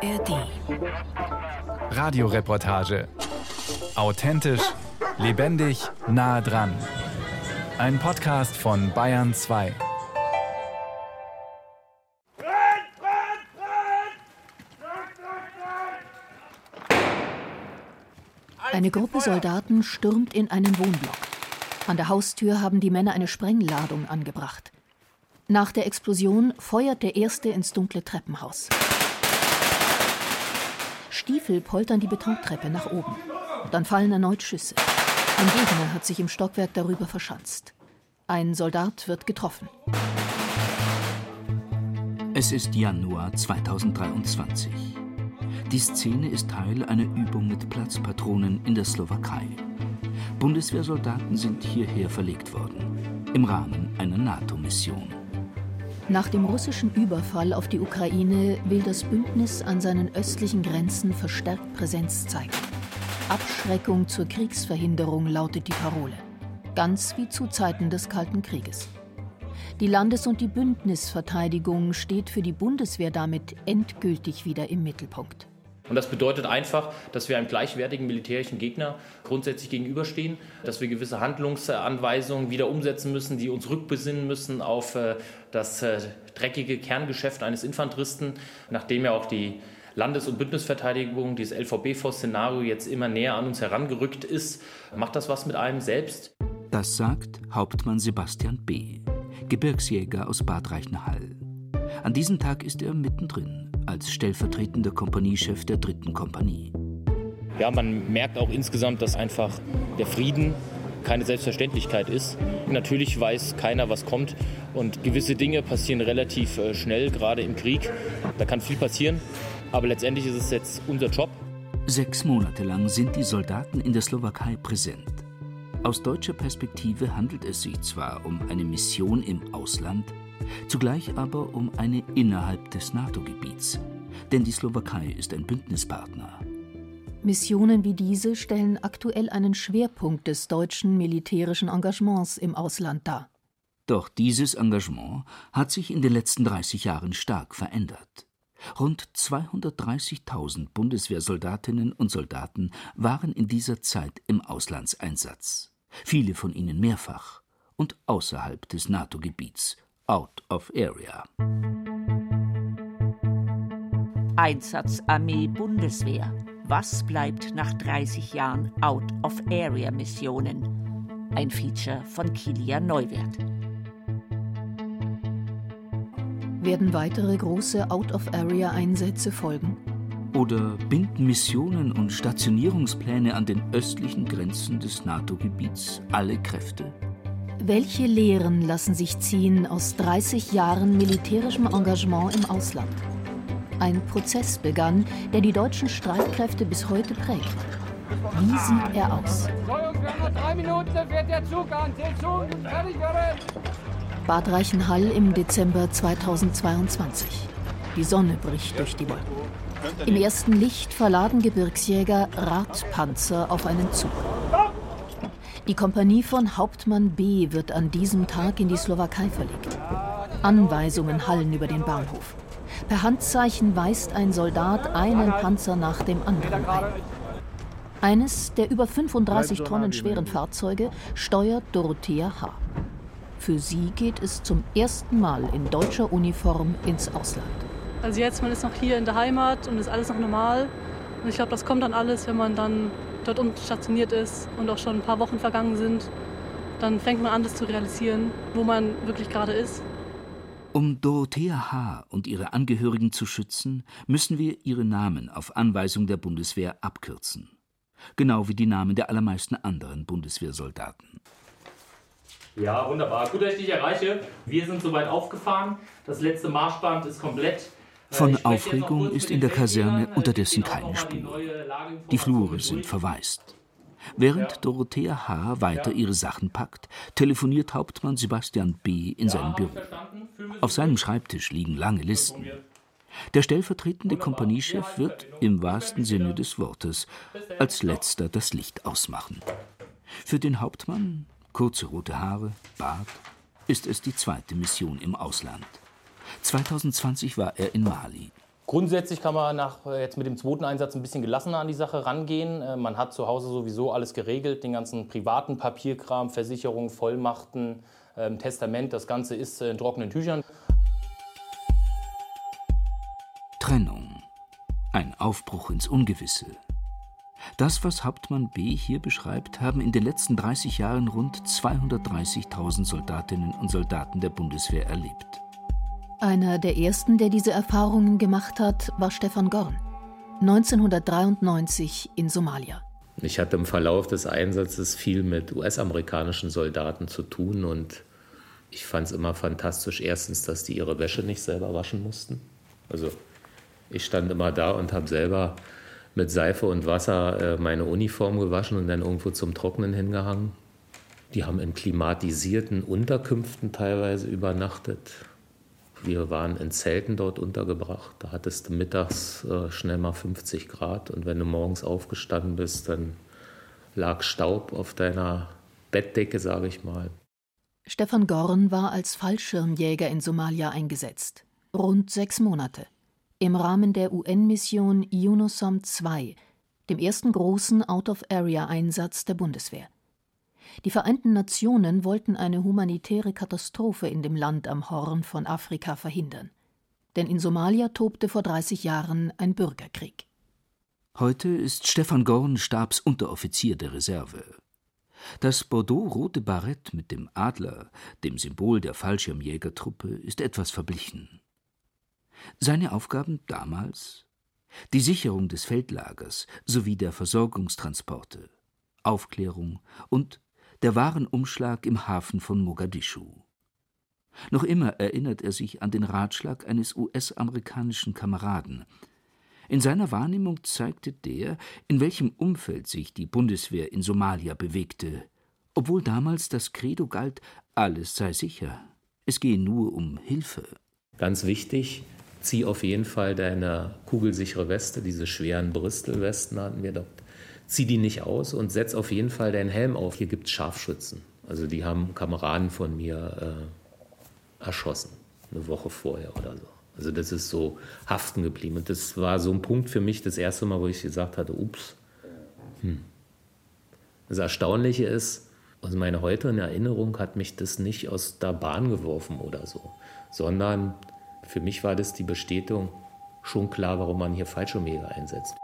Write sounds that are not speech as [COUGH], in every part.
ARD. Radioreportage. Authentisch, lebendig, nah dran. Ein Podcast von Bayern 2. Eine Gruppe Soldaten stürmt in einen Wohnblock. An der Haustür haben die Männer eine Sprengladung angebracht. Nach der Explosion feuert der erste ins dunkle Treppenhaus. Stiefel poltern die Betontreppe nach oben. Dann fallen erneut Schüsse. Ein Gegner hat sich im Stockwerk darüber verschanzt. Ein Soldat wird getroffen. Es ist Januar 2023. Die Szene ist Teil einer Übung mit Platzpatronen in der Slowakei. Bundeswehrsoldaten sind hierher verlegt worden, im Rahmen einer NATO-Mission. Nach dem russischen Überfall auf die Ukraine will das Bündnis an seinen östlichen Grenzen verstärkt Präsenz zeigen. Abschreckung zur Kriegsverhinderung lautet die Parole. Ganz wie zu Zeiten des Kalten Krieges. Die Landes- und die Bündnisverteidigung steht für die Bundeswehr damit endgültig wieder im Mittelpunkt. Und das bedeutet einfach, dass wir einem gleichwertigen militärischen Gegner grundsätzlich gegenüberstehen, dass wir gewisse Handlungsanweisungen wieder umsetzen müssen, die uns rückbesinnen müssen auf äh, das äh, dreckige Kerngeschäft eines Infanteristen, nachdem ja auch die Landes- und Bündnisverteidigung, dieses LVB-Szenario jetzt immer näher an uns herangerückt ist, macht das was mit einem selbst? Das sagt Hauptmann Sebastian B., Gebirgsjäger aus Bad Reichenhall. An diesem Tag ist er mittendrin als stellvertretender Kompaniechef der dritten Kompanie. Ja, man merkt auch insgesamt, dass einfach der Frieden keine Selbstverständlichkeit ist. Natürlich weiß keiner, was kommt und gewisse Dinge passieren relativ äh, schnell, gerade im Krieg. Da kann viel passieren, aber letztendlich ist es jetzt unser Job. Sechs Monate lang sind die Soldaten in der Slowakei präsent. Aus deutscher Perspektive handelt es sich zwar um eine Mission im Ausland, zugleich aber um eine innerhalb des NATO-Gebiets. Denn die Slowakei ist ein Bündnispartner. Missionen wie diese stellen aktuell einen Schwerpunkt des deutschen militärischen Engagements im Ausland dar. Doch dieses Engagement hat sich in den letzten 30 Jahren stark verändert. Rund 230.000 Bundeswehrsoldatinnen und Soldaten waren in dieser Zeit im Auslandseinsatz. Viele von ihnen mehrfach und außerhalb des NATO-Gebiets out of area. Einsatzarmee Bundeswehr. Was bleibt nach 30 Jahren out of area Missionen? Ein Feature von Kilian Neuwert. Werden weitere große Out-of-Area-Einsätze folgen? Oder binden Missionen und Stationierungspläne an den östlichen Grenzen des NATO-Gebiets alle Kräfte? Welche Lehren lassen sich ziehen aus 30 Jahren militärischem Engagement im Ausland? Ein Prozess begann, der die deutschen Streitkräfte bis heute prägt. Wie sieht er aus? Bad Reichenhall im Dezember 2022. Die Sonne bricht durch die Wolken. Im ersten Licht verladen Gebirgsjäger Radpanzer auf einen Zug. Die Kompanie von Hauptmann B wird an diesem Tag in die Slowakei verlegt. Anweisungen hallen über den Bahnhof. Per Handzeichen weist ein Soldat einen Panzer nach dem anderen ein. Eines der über 35 Tonnen schweren Fahrzeuge steuert Dorothea H. Für sie geht es zum ersten Mal in deutscher Uniform ins Ausland. Also jetzt, man ist noch hier in der Heimat und ist alles noch normal. Und ich glaube, das kommt dann alles, wenn man dann dort unten stationiert ist und auch schon ein paar Wochen vergangen sind, dann fängt man an, das zu realisieren, wo man wirklich gerade ist. Um Dorothea H. und ihre Angehörigen zu schützen, müssen wir ihre Namen auf Anweisung der Bundeswehr abkürzen. Genau wie die Namen der allermeisten anderen Bundeswehrsoldaten. Ja, wunderbar. Gut, dass ich dich erreiche. Wir sind soweit aufgefahren. Das letzte Marschband ist komplett. Von Aufregung ist in der Kaserne unterdessen keine Spur. Die Flure sind verwaist. Während Dorothea H. weiter ihre Sachen packt, telefoniert Hauptmann Sebastian B. in seinem Büro. Auf seinem Schreibtisch liegen lange Listen. Der stellvertretende Kompaniechef wird im wahrsten Sinne des Wortes als letzter das Licht ausmachen. Für den Hauptmann, kurze rote Haare, Bart, ist es die zweite Mission im Ausland. 2020 war er in Mali. Grundsätzlich kann man nach, äh, jetzt mit dem zweiten Einsatz ein bisschen gelassener an die Sache rangehen. Äh, man hat zu Hause sowieso alles geregelt, den ganzen privaten Papierkram, Versicherungen, Vollmachten, Testament, das Ganze ist in trockenen Tüchern. Trennung. Ein Aufbruch ins Ungewisse. Das, was Hauptmann B. hier beschreibt, haben in den letzten 30 Jahren rund 230.000 Soldatinnen und Soldaten der Bundeswehr erlebt. Einer der ersten, der diese Erfahrungen gemacht hat, war Stefan Gorn. 1993 in Somalia. Ich hatte im Verlauf des Einsatzes viel mit US-amerikanischen Soldaten zu tun und ich fand es immer fantastisch, erstens, dass die ihre Wäsche nicht selber waschen mussten. Also ich stand immer da und habe selber mit Seife und Wasser äh, meine Uniform gewaschen und dann irgendwo zum Trocknen hingehangen. Die haben in klimatisierten Unterkünften teilweise übernachtet. Wir waren in Zelten dort untergebracht. Da hattest du mittags äh, schnell mal 50 Grad und wenn du morgens aufgestanden bist, dann lag Staub auf deiner Bettdecke, sage ich mal. Stefan Gorn war als Fallschirmjäger in Somalia eingesetzt. Rund sechs Monate. Im Rahmen der UN-Mission UNOSOM II, dem ersten großen Out-of-Area-Einsatz der Bundeswehr. Die Vereinten Nationen wollten eine humanitäre Katastrophe in dem Land am Horn von Afrika verhindern. Denn in Somalia tobte vor 30 Jahren ein Bürgerkrieg. Heute ist Stefan Gorn Stabsunteroffizier der Reserve. Das Bordeaux-rote Barett mit dem Adler, dem Symbol der Fallschirmjägertruppe, ist etwas verblichen. Seine Aufgaben damals? Die Sicherung des Feldlagers sowie der Versorgungstransporte, Aufklärung und der Warenumschlag im Hafen von Mogadischu. Noch immer erinnert er sich an den Ratschlag eines US-amerikanischen Kameraden. In seiner Wahrnehmung zeigte der, in welchem Umfeld sich die Bundeswehr in Somalia bewegte, obwohl damals das Credo galt, alles sei sicher, es gehe nur um Hilfe. Ganz wichtig, zieh auf jeden Fall deine kugelsichere Weste, diese schweren Bristol-Westen hatten wir dort zieh die nicht aus und setz auf jeden Fall deinen Helm auf. Hier gibt es Scharfschützen. Also die haben Kameraden von mir äh, erschossen, eine Woche vorher oder so. Also das ist so haften geblieben. Und das war so ein Punkt für mich, das erste Mal, wo ich gesagt hatte, ups. Hm. Das Erstaunliche ist, also meine heutige Erinnerung hat mich das nicht aus der Bahn geworfen oder so, sondern für mich war das die Bestätigung, schon klar, warum man hier Fallschirmjäger einsetzt.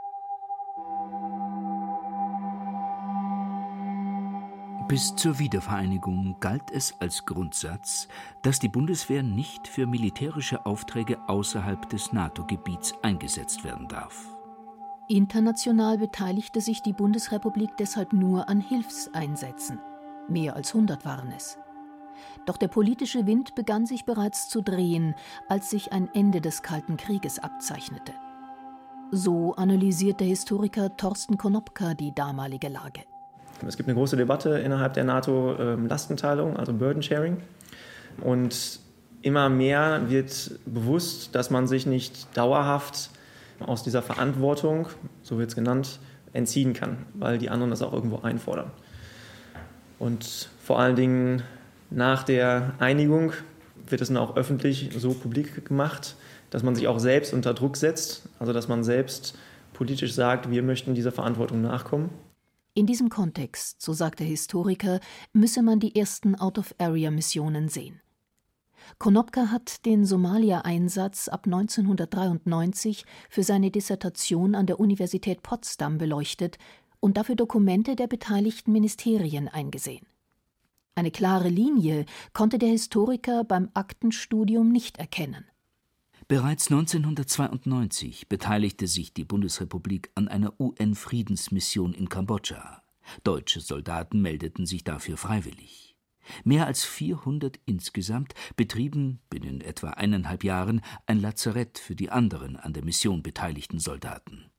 Bis zur Wiedervereinigung galt es als Grundsatz, dass die Bundeswehr nicht für militärische Aufträge außerhalb des NATO-Gebiets eingesetzt werden darf. International beteiligte sich die Bundesrepublik deshalb nur an Hilfseinsätzen. Mehr als 100 waren es. Doch der politische Wind begann sich bereits zu drehen, als sich ein Ende des Kalten Krieges abzeichnete. So analysiert der Historiker Thorsten Konopka die damalige Lage. Es gibt eine große Debatte innerhalb der NATO ähm, Lastenteilung, also Burden Sharing. Und immer mehr wird bewusst, dass man sich nicht dauerhaft aus dieser Verantwortung, so wird es genannt, entziehen kann, weil die anderen das auch irgendwo einfordern. Und vor allen Dingen nach der Einigung wird es dann auch öffentlich so publik gemacht, dass man sich auch selbst unter Druck setzt, also dass man selbst politisch sagt, wir möchten dieser Verantwortung nachkommen. In diesem Kontext, so sagt der Historiker, müsse man die ersten Out-of-Area-Missionen sehen. Konopka hat den Somalia-Einsatz ab 1993 für seine Dissertation an der Universität Potsdam beleuchtet und dafür Dokumente der beteiligten Ministerien eingesehen. Eine klare Linie konnte der Historiker beim Aktenstudium nicht erkennen. Bereits 1992 beteiligte sich die Bundesrepublik an einer UN-Friedensmission in Kambodscha. Deutsche Soldaten meldeten sich dafür freiwillig. Mehr als 400 insgesamt betrieben binnen etwa eineinhalb Jahren ein Lazarett für die anderen an der Mission beteiligten Soldaten.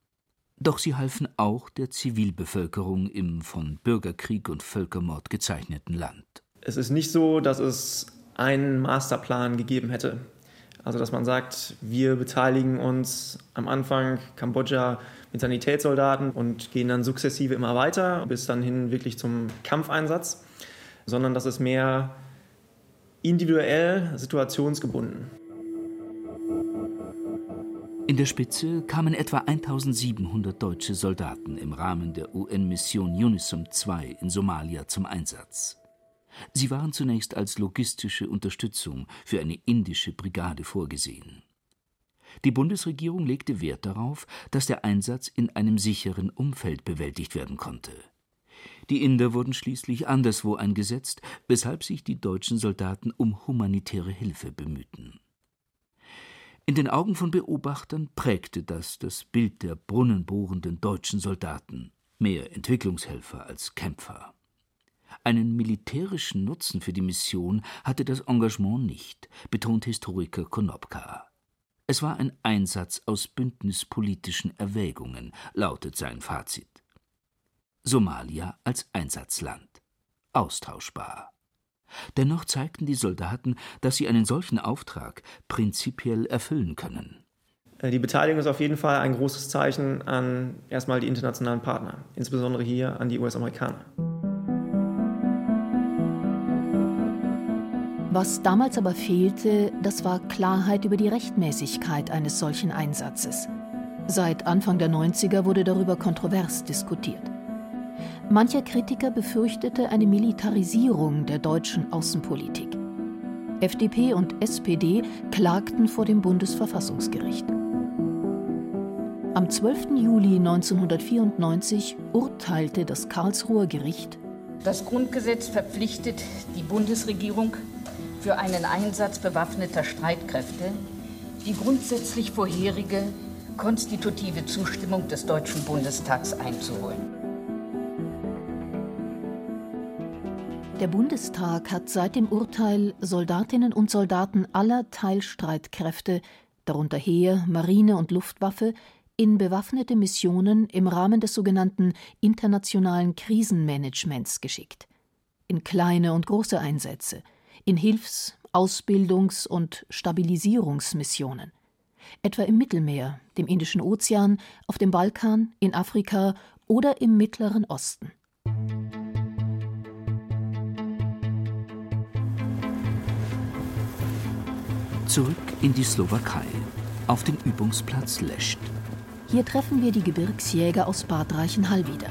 Doch sie halfen auch der Zivilbevölkerung im von Bürgerkrieg und Völkermord gezeichneten Land. Es ist nicht so, dass es einen Masterplan gegeben hätte. Also dass man sagt, wir beteiligen uns am Anfang Kambodscha mit Sanitätssoldaten und gehen dann sukzessive immer weiter bis dann hin wirklich zum Kampfeinsatz, sondern das ist mehr individuell situationsgebunden. In der Spitze kamen etwa 1700 deutsche Soldaten im Rahmen der UN-Mission UNISOM II in Somalia zum Einsatz. Sie waren zunächst als logistische Unterstützung für eine indische Brigade vorgesehen. Die Bundesregierung legte Wert darauf, dass der Einsatz in einem sicheren Umfeld bewältigt werden konnte. Die Inder wurden schließlich anderswo eingesetzt, weshalb sich die deutschen Soldaten um humanitäre Hilfe bemühten. In den Augen von Beobachtern prägte das das Bild der brunnenbohrenden deutschen Soldaten, mehr Entwicklungshelfer als Kämpfer. Einen militärischen Nutzen für die Mission hatte das Engagement nicht, betont Historiker Konopka. Es war ein Einsatz aus bündnispolitischen Erwägungen, lautet sein Fazit. Somalia als Einsatzland. Austauschbar. Dennoch zeigten die Soldaten, dass sie einen solchen Auftrag prinzipiell erfüllen können. Äh, die Beteiligung ist auf jeden Fall ein großes Zeichen an erstmal die internationalen Partner, insbesondere hier an die US-Amerikaner. Was damals aber fehlte, das war Klarheit über die Rechtmäßigkeit eines solchen Einsatzes. Seit Anfang der 90er wurde darüber kontrovers diskutiert. Mancher Kritiker befürchtete eine Militarisierung der deutschen Außenpolitik. FDP und SPD klagten vor dem Bundesverfassungsgericht. Am 12. Juli 1994 urteilte das Karlsruher Gericht, das Grundgesetz verpflichtet die Bundesregierung für einen Einsatz bewaffneter Streitkräfte die grundsätzlich vorherige konstitutive Zustimmung des Deutschen Bundestags einzuholen. Der Bundestag hat seit dem Urteil Soldatinnen und Soldaten aller Teilstreitkräfte, darunter Heer, Marine und Luftwaffe, in bewaffnete Missionen im Rahmen des sogenannten internationalen Krisenmanagements geschickt. In kleine und große Einsätze – in Hilfs-, Ausbildungs- und Stabilisierungsmissionen, etwa im Mittelmeer, dem Indischen Ozean, auf dem Balkan, in Afrika oder im Mittleren Osten. Zurück in die Slowakei, auf den Übungsplatz Lescht. Hier treffen wir die Gebirgsjäger aus Bad Reichenhall wieder.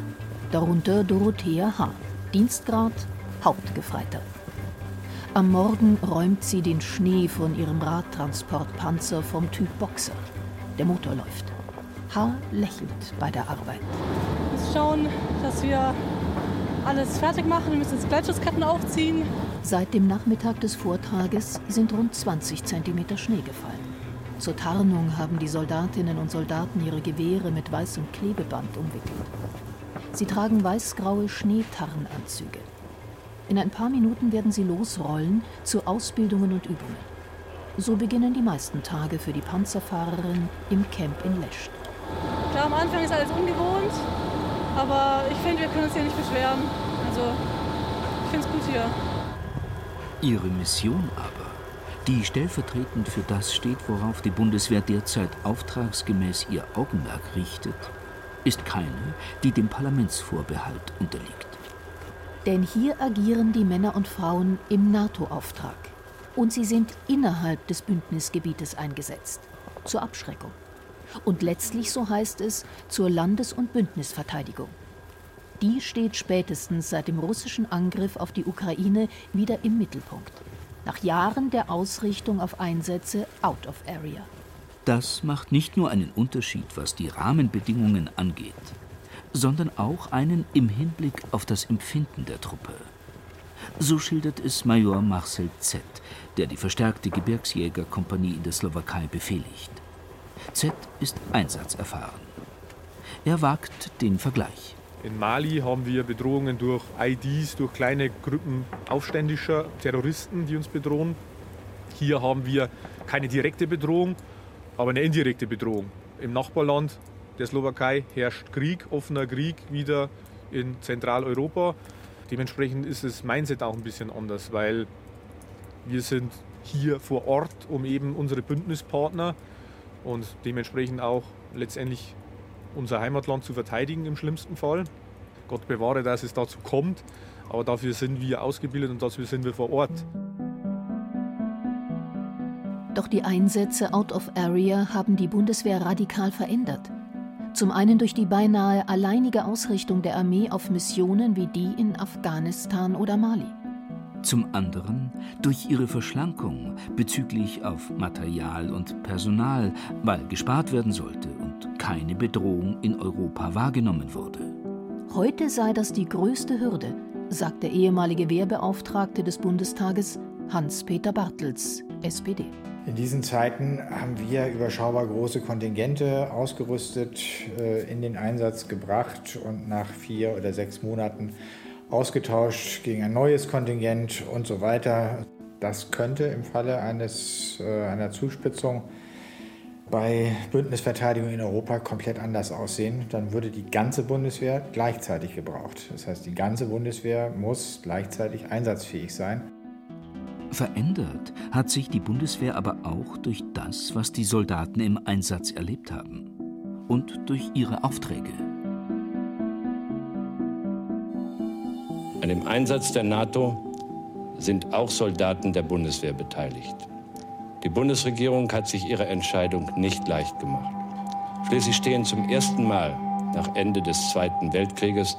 Darunter Dorothea H., Dienstgrad Hauptgefreiter. Am Morgen räumt sie den Schnee von ihrem Radtransportpanzer vom Typ Boxer. Der Motor läuft. H. lächelt bei der Arbeit. Wir müssen schauen, dass wir alles fertig machen. Wir müssen jetzt Gleitschutzketten aufziehen. Seit dem Nachmittag des Vortrages sind rund 20 cm Schnee gefallen. Zur Tarnung haben die Soldatinnen und Soldaten ihre Gewehre mit weißem Klebeband umwickelt. Sie tragen weißgraue Schneetarnanzüge. In ein paar Minuten werden sie losrollen zu Ausbildungen und Übungen. So beginnen die meisten Tage für die Panzerfahrerin im Camp in Lescht. Klar, am Anfang ist alles ungewohnt, aber ich finde, wir können uns hier nicht beschweren. Also, ich finde es gut hier. Ihre Mission aber, die stellvertretend für das steht, worauf die Bundeswehr derzeit auftragsgemäß ihr Augenmerk richtet, ist keine, die dem Parlamentsvorbehalt unterliegt. Denn hier agieren die Männer und Frauen im NATO-Auftrag. Und sie sind innerhalb des Bündnisgebietes eingesetzt. Zur Abschreckung. Und letztlich, so heißt es, zur Landes- und Bündnisverteidigung. Die steht spätestens seit dem russischen Angriff auf die Ukraine wieder im Mittelpunkt. Nach Jahren der Ausrichtung auf Einsätze out of area. Das macht nicht nur einen Unterschied, was die Rahmenbedingungen angeht sondern auch einen im Hinblick auf das Empfinden der Truppe. So schildert es Major Marcel Z., der die verstärkte Gebirgsjägerkompanie in der Slowakei befehligt. Z ist einsatzerfahren. Er wagt den Vergleich. In Mali haben wir Bedrohungen durch IDs, durch kleine Gruppen aufständischer Terroristen, die uns bedrohen. Hier haben wir keine direkte Bedrohung, aber eine indirekte Bedrohung. Im Nachbarland der Slowakei herrscht Krieg, offener Krieg wieder in Zentraleuropa. Dementsprechend ist das Mindset auch ein bisschen anders, weil wir sind hier vor Ort, um eben unsere Bündnispartner und dementsprechend auch letztendlich unser Heimatland zu verteidigen im schlimmsten Fall. Gott bewahre, dass es dazu kommt, aber dafür sind wir ausgebildet und dafür sind wir vor Ort. Doch die Einsätze out of area haben die Bundeswehr radikal verändert. Zum einen durch die beinahe alleinige Ausrichtung der Armee auf Missionen wie die in Afghanistan oder Mali. Zum anderen durch ihre Verschlankung bezüglich auf Material und Personal, weil gespart werden sollte und keine Bedrohung in Europa wahrgenommen wurde. Heute sei das die größte Hürde, sagt der ehemalige Wehrbeauftragte des Bundestages Hans-Peter Bartels, SPD. In diesen Zeiten haben wir überschaubar große Kontingente ausgerüstet, äh, in den Einsatz gebracht und nach vier oder sechs Monaten ausgetauscht gegen ein neues Kontingent und so weiter. Das könnte im Falle eines, äh, einer Zuspitzung bei Bündnisverteidigung in Europa komplett anders aussehen. Dann würde die ganze Bundeswehr gleichzeitig gebraucht. Das heißt, die ganze Bundeswehr muss gleichzeitig einsatzfähig sein. Verändert hat sich die Bundeswehr aber auch durch das, was die Soldaten im Einsatz erlebt haben und durch ihre Aufträge. An dem Einsatz der NATO sind auch Soldaten der Bundeswehr beteiligt. Die Bundesregierung hat sich ihre Entscheidung nicht leicht gemacht. Schließlich stehen zum ersten Mal nach Ende des Zweiten Weltkrieges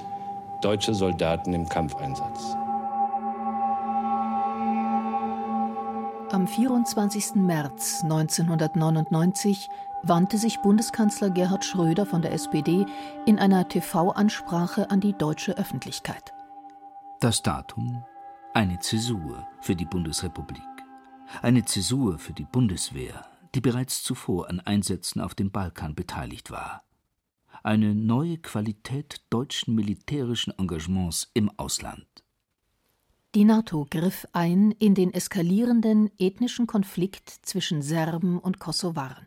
deutsche Soldaten im Kampfeinsatz. Am 24. März 1999 wandte sich Bundeskanzler Gerhard Schröder von der SPD in einer TV-Ansprache an die deutsche Öffentlichkeit. Das Datum eine Zäsur für die Bundesrepublik. Eine Zäsur für die Bundeswehr, die bereits zuvor an Einsätzen auf dem Balkan beteiligt war. Eine neue Qualität deutschen militärischen Engagements im Ausland. Die NATO griff ein in den eskalierenden ethnischen Konflikt zwischen Serben und Kosovaren.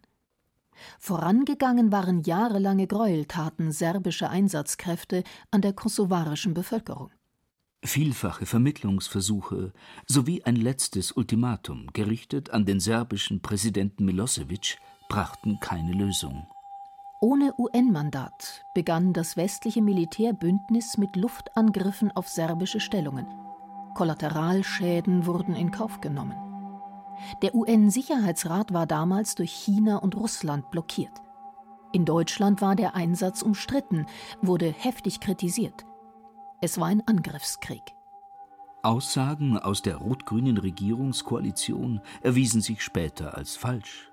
Vorangegangen waren jahrelange Gräueltaten serbischer Einsatzkräfte an der kosovarischen Bevölkerung. Vielfache Vermittlungsversuche sowie ein letztes Ultimatum, gerichtet an den serbischen Präsidenten Milosevic, brachten keine Lösung. Ohne UN-Mandat begann das westliche Militärbündnis mit Luftangriffen auf serbische Stellungen. Kollateralschäden wurden in Kauf genommen. Der UN-Sicherheitsrat war damals durch China und Russland blockiert. In Deutschland war der Einsatz umstritten, wurde heftig kritisiert. Es war ein Angriffskrieg. Aussagen aus der rot-grünen Regierungskoalition erwiesen sich später als falsch.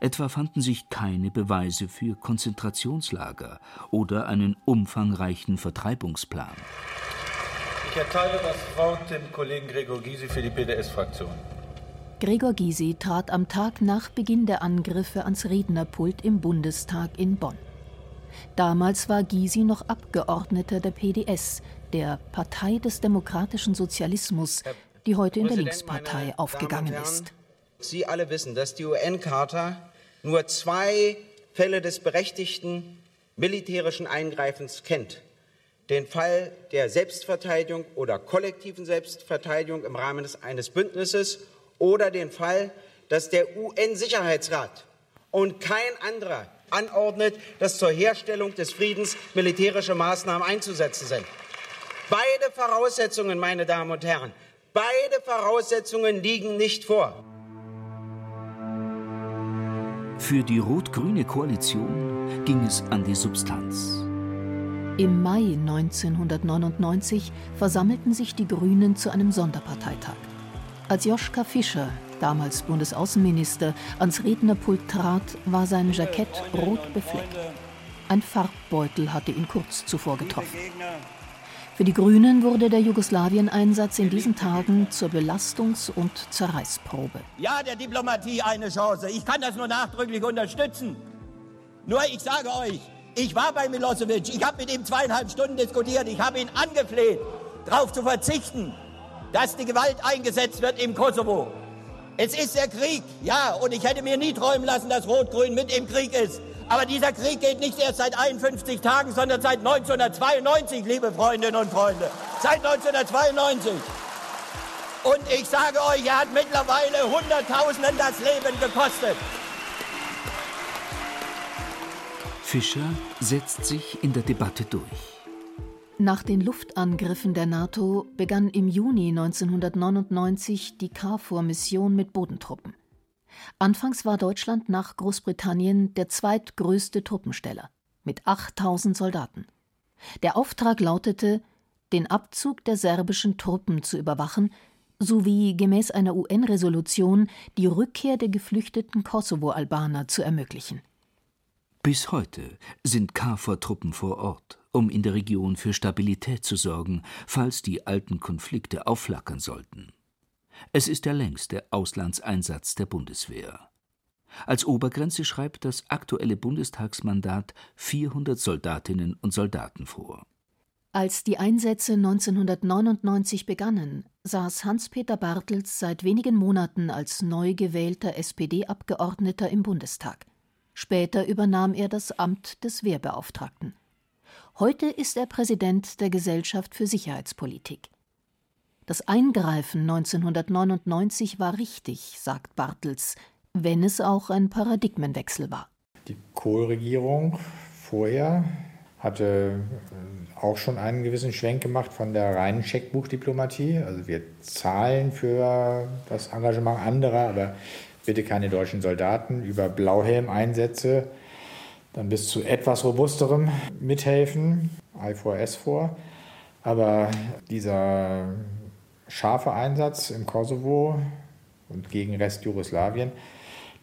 Etwa fanden sich keine Beweise für Konzentrationslager oder einen umfangreichen Vertreibungsplan. Ich erteile das Wort dem Kollegen Gregor Gysi für die PDS-Fraktion. Gregor Gysi trat am Tag nach Beginn der Angriffe ans Rednerpult im Bundestag in Bonn. Damals war Gysi noch Abgeordneter der PDS, der Partei des demokratischen Sozialismus, die heute in der Linkspartei aufgegangen ist. Sie alle wissen, dass die UN-Charta nur zwei Fälle des berechtigten militärischen Eingreifens kennt den Fall der Selbstverteidigung oder kollektiven Selbstverteidigung im Rahmen eines Bündnisses oder den Fall, dass der UN-Sicherheitsrat und kein anderer anordnet, dass zur Herstellung des Friedens militärische Maßnahmen einzusetzen sind. Beide Voraussetzungen, meine Damen und Herren, beide Voraussetzungen liegen nicht vor. Für die rot-grüne Koalition ging es an die Substanz. Im Mai 1999 versammelten sich die Grünen zu einem Sonderparteitag. Als Joschka Fischer, damals Bundesaußenminister, ans Rednerpult trat, war sein Jackett rot befleckt. Ein Farbbeutel hatte ihn kurz zuvor getroffen. Für die Grünen wurde der Jugoslawien-Einsatz in diesen Tagen zur Belastungs- und Zerreißprobe. Ja, der Diplomatie eine Chance. Ich kann das nur nachdrücklich unterstützen. Nur ich sage euch, ich war bei Milosevic, ich habe mit ihm zweieinhalb Stunden diskutiert, ich habe ihn angefleht, darauf zu verzichten, dass die Gewalt eingesetzt wird im Kosovo. Es ist der Krieg, ja, und ich hätte mir nie träumen lassen, dass Rot-Grün mit im Krieg ist. Aber dieser Krieg geht nicht erst seit 51 Tagen, sondern seit 1992, liebe Freundinnen und Freunde. Seit 1992. Und ich sage euch, er hat mittlerweile Hunderttausenden das Leben gekostet. Fischer setzt sich in der Debatte durch. Nach den Luftangriffen der NATO begann im Juni 1999 die KFOR-Mission mit Bodentruppen. Anfangs war Deutschland nach Großbritannien der zweitgrößte Truppensteller mit 8000 Soldaten. Der Auftrag lautete, den Abzug der serbischen Truppen zu überwachen sowie gemäß einer UN-Resolution die Rückkehr der geflüchteten Kosovo-Albaner zu ermöglichen. Bis heute sind KFOR-Truppen vor Ort, um in der Region für Stabilität zu sorgen, falls die alten Konflikte aufflackern sollten. Es ist der längste Auslandseinsatz der Bundeswehr. Als Obergrenze schreibt das aktuelle Bundestagsmandat 400 Soldatinnen und Soldaten vor. Als die Einsätze 1999 begannen, saß Hans-Peter Bartels seit wenigen Monaten als neu gewählter SPD-Abgeordneter im Bundestag. Später übernahm er das Amt des Wehrbeauftragten. Heute ist er Präsident der Gesellschaft für Sicherheitspolitik. Das Eingreifen 1999 war richtig, sagt Bartels, wenn es auch ein Paradigmenwechsel war. Die Kohl-Regierung vorher hatte äh, auch schon einen gewissen Schwenk gemacht von der reinen Scheckbuchdiplomatie. Also wir zahlen für das Engagement anderer, aber bitte keine deutschen Soldaten über Blauhelm-Einsätze, dann bis zu etwas robusterem mithelfen, I4S vor. Aber dieser scharfe Einsatz im Kosovo und gegen Rest Jugoslawien,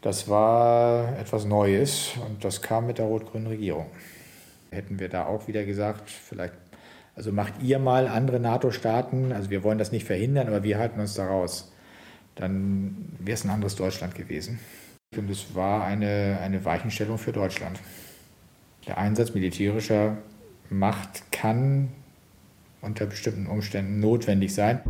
das war etwas Neues und das kam mit der rot-grünen Regierung. Hätten wir da auch wieder gesagt, vielleicht, also macht ihr mal andere NATO-Staaten, also wir wollen das nicht verhindern, aber wir halten uns da raus, dann wäre es ein anderes Deutschland gewesen. Und es war eine, eine Weichenstellung für Deutschland. Der Einsatz militärischer Macht kann unter bestimmten Umständen notwendig sein.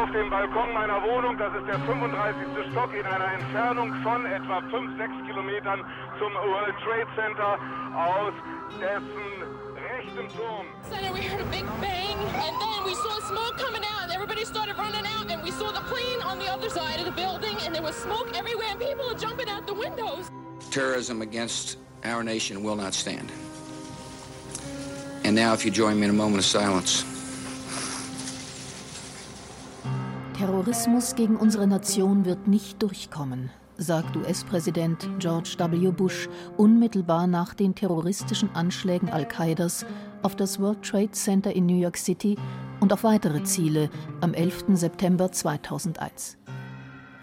auf dem Balkon meiner Wohnung. Das ist der 35. Stock in einer Entfernung von etwa 5-6 Kilometern zum World Trade Center aus dessen rechtem Turm. Center, we heard a big bang and then we saw smoke coming out and everybody started running out and we saw the plane on the other side of the building and there was smoke everywhere and people are jumping out the windows. Terrorism against our nation will not stand. And now if you join me in a moment of silence. Terrorismus gegen unsere Nation wird nicht durchkommen, sagt US-Präsident George W. Bush unmittelbar nach den terroristischen Anschlägen Al-Qaidas auf das World Trade Center in New York City und auf weitere Ziele am 11. September 2001.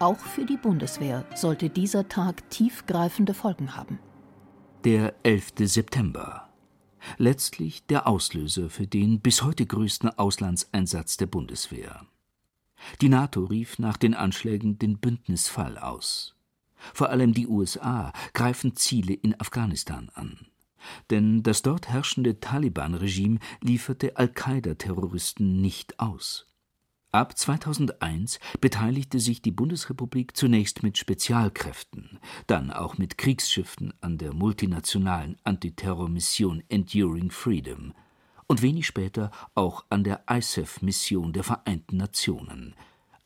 Auch für die Bundeswehr sollte dieser Tag tiefgreifende Folgen haben. Der 11. September. Letztlich der Auslöser für den bis heute größten Auslandseinsatz der Bundeswehr. Die NATO rief nach den Anschlägen den Bündnisfall aus. Vor allem die USA greifen Ziele in Afghanistan an. Denn das dort herrschende Taliban-Regime lieferte Al-Qaida-Terroristen nicht aus. Ab 2001 beteiligte sich die Bundesrepublik zunächst mit Spezialkräften, dann auch mit Kriegsschiffen an der multinationalen Antiterrormission Enduring Freedom – und wenig später auch an der ISAF-Mission der Vereinten Nationen,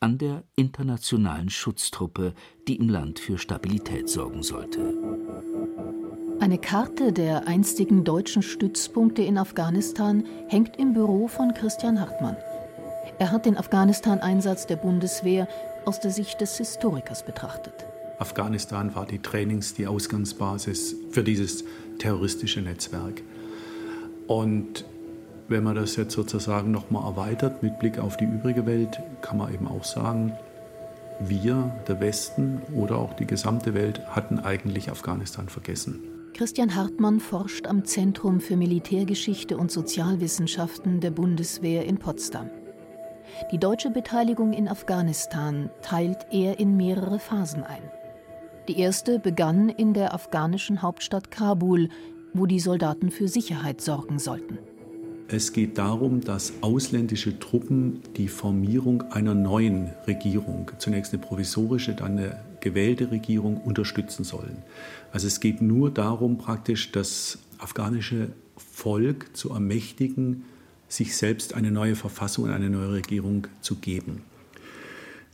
an der internationalen Schutztruppe, die im Land für Stabilität sorgen sollte. Eine Karte der einstigen deutschen Stützpunkte in Afghanistan hängt im Büro von Christian Hartmann. Er hat den Afghanistan-Einsatz der Bundeswehr aus der Sicht des Historikers betrachtet. Afghanistan war die Trainings-, die Ausgangsbasis für dieses terroristische Netzwerk. Und wenn man das jetzt sozusagen nochmal erweitert mit Blick auf die übrige Welt, kann man eben auch sagen, wir, der Westen oder auch die gesamte Welt hatten eigentlich Afghanistan vergessen. Christian Hartmann forscht am Zentrum für Militärgeschichte und Sozialwissenschaften der Bundeswehr in Potsdam. Die deutsche Beteiligung in Afghanistan teilt er in mehrere Phasen ein. Die erste begann in der afghanischen Hauptstadt Kabul, wo die Soldaten für Sicherheit sorgen sollten. Es geht darum, dass ausländische Truppen die Formierung einer neuen Regierung, zunächst eine provisorische, dann eine gewählte Regierung, unterstützen sollen. Also es geht nur darum, praktisch das afghanische Volk zu ermächtigen, sich selbst eine neue Verfassung und eine neue Regierung zu geben.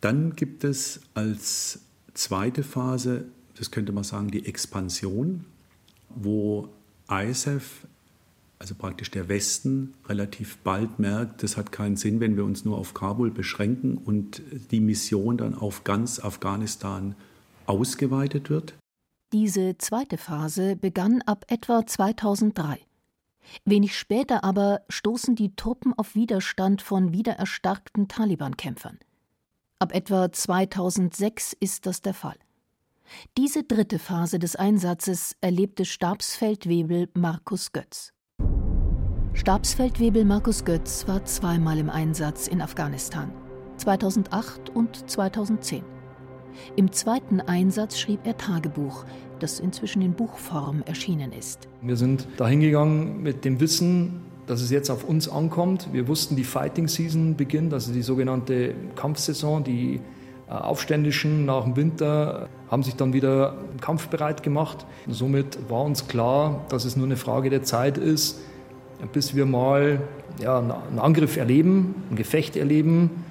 Dann gibt es als zweite Phase, das könnte man sagen, die Expansion, wo ISAF also praktisch der Westen relativ bald merkt, das hat keinen Sinn, wenn wir uns nur auf Kabul beschränken und die Mission dann auf ganz Afghanistan ausgeweitet wird? Diese zweite Phase begann ab etwa 2003. Wenig später aber stoßen die Truppen auf Widerstand von wiedererstarkten Taliban-Kämpfern. Ab etwa 2006 ist das der Fall. Diese dritte Phase des Einsatzes erlebte Stabsfeldwebel Markus Götz. Stabsfeldwebel Markus Götz war zweimal im Einsatz in Afghanistan, 2008 und 2010. Im zweiten Einsatz schrieb er Tagebuch, das inzwischen in Buchform erschienen ist. Wir sind dahin gegangen mit dem Wissen, dass es jetzt auf uns ankommt. Wir wussten, die Fighting Season beginnt, also die sogenannte Kampfsaison. Die äh, Aufständischen nach dem Winter haben sich dann wieder kampfbereit gemacht. Somit war uns klar, dass es nur eine Frage der Zeit ist, bis wir mal ja, einen Angriff erleben, ein Gefecht erleben.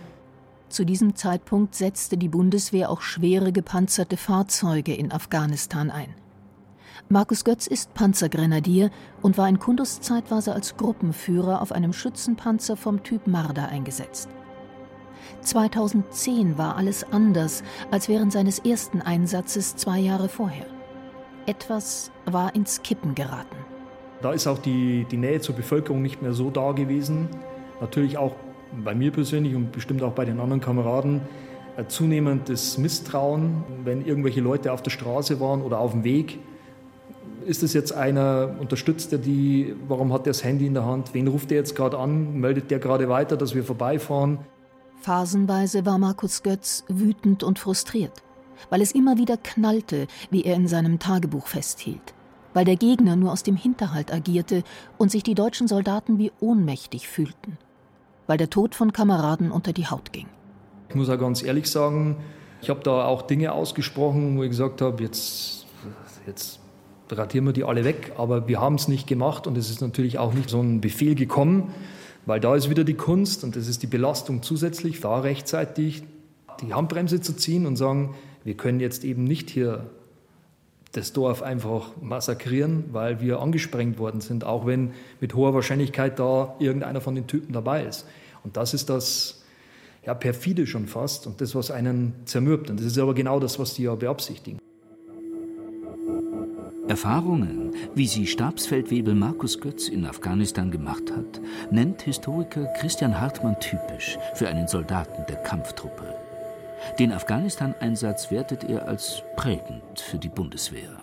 Zu diesem Zeitpunkt setzte die Bundeswehr auch schwere gepanzerte Fahrzeuge in Afghanistan ein. Markus Götz ist Panzergrenadier und war in Kundus zeitweise als Gruppenführer auf einem Schützenpanzer vom Typ Marder eingesetzt. 2010 war alles anders als während seines ersten Einsatzes zwei Jahre vorher. Etwas war ins Kippen geraten. Da ist auch die, die Nähe zur Bevölkerung nicht mehr so da gewesen. Natürlich auch bei mir persönlich und bestimmt auch bei den anderen Kameraden zunehmendes Misstrauen, wenn irgendwelche Leute auf der Straße waren oder auf dem Weg. Ist es jetzt einer, unterstützt er die, warum hat er das Handy in der Hand, wen ruft er jetzt gerade an, meldet der gerade weiter, dass wir vorbeifahren? Phasenweise war Markus Götz wütend und frustriert, weil es immer wieder knallte, wie er in seinem Tagebuch festhielt weil der Gegner nur aus dem Hinterhalt agierte und sich die deutschen Soldaten wie ohnmächtig fühlten, weil der Tod von Kameraden unter die Haut ging. Ich muss auch ganz ehrlich sagen, ich habe da auch Dinge ausgesprochen, wo ich gesagt habe, jetzt, jetzt radieren wir die alle weg, aber wir haben es nicht gemacht und es ist natürlich auch nicht so ein Befehl gekommen, weil da ist wieder die Kunst und das ist die Belastung zusätzlich, da rechtzeitig die Handbremse zu ziehen und sagen, wir können jetzt eben nicht hier das Dorf einfach massakrieren, weil wir angesprengt worden sind, auch wenn mit hoher Wahrscheinlichkeit da irgendeiner von den Typen dabei ist. Und das ist das ja, perfide schon fast und das, was einen zermürbt. Und das ist aber genau das, was die ja beabsichtigen. Erfahrungen, wie sie Stabsfeldwebel Markus Götz in Afghanistan gemacht hat, nennt Historiker Christian Hartmann typisch für einen Soldaten der Kampftruppe. Den Afghanistan-Einsatz wertet er als prägend für die Bundeswehr.